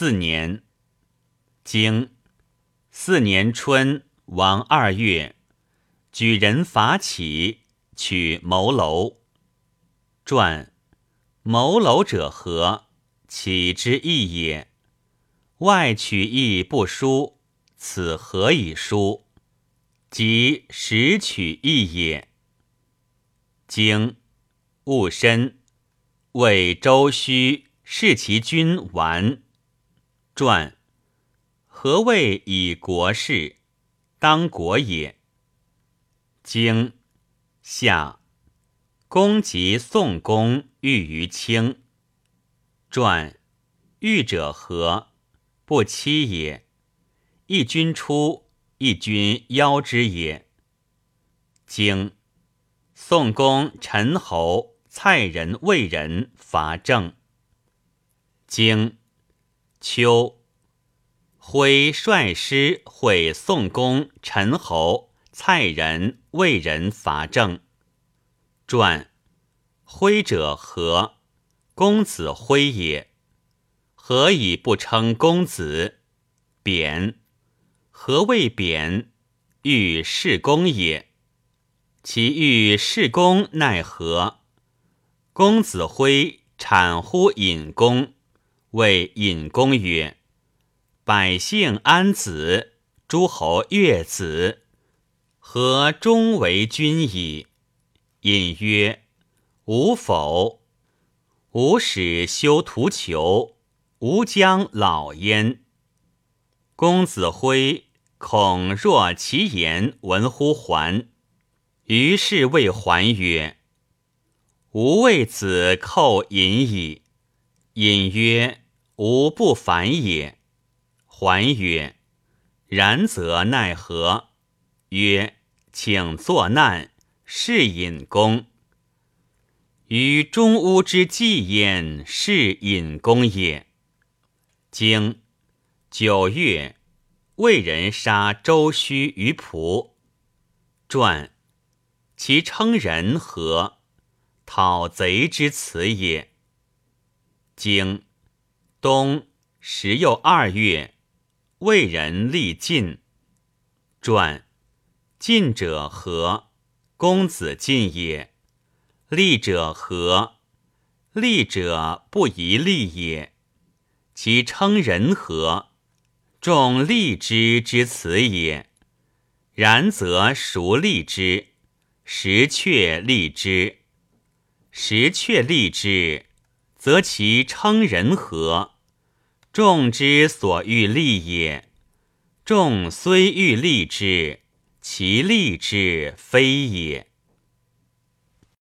四年，经四年春，王二月，举人伐起，取谋楼。传谋楼者何？起之意也。外取义不书，此何以书？即实取义也。经戊申，为周须。视其君完。传何谓以国事？当国也。经夏，公及宋公遇于卿。传遇者何？不期也。一君出，一君邀之也。经宋公陈侯、蔡人、魏人伐郑。经秋，徽率师会宋公、陈侯、蔡人、魏人伐郑。传徽者何？公子徽也。何以不称公子？贬。何谓贬？欲事公也。其欲事公奈何？公子徽产乎隐公。谓隐公曰：“百姓安子，诸侯悦子，何终为君矣？”隐曰：“吾否。吾使修图裘，吾将老焉。”公子辉恐若其言闻乎还，于是谓还曰：“吾为子寇隐矣。”隐曰。吾不反也。还曰：“然则奈何？”曰：“请作难，是隐公。于中乌之祭焉，是隐公也。”经九月，魏人杀周须于蒲。传其称人何？讨贼之辞也。经。冬十又二月，魏人立晋。传晋者何？公子晋也。立者何？立者不宜立也。其称人何？众立之之辞也。然则孰立之？实却立之。实却立之。则其称人和？众之所欲立也。众虽欲立之，其立之非也。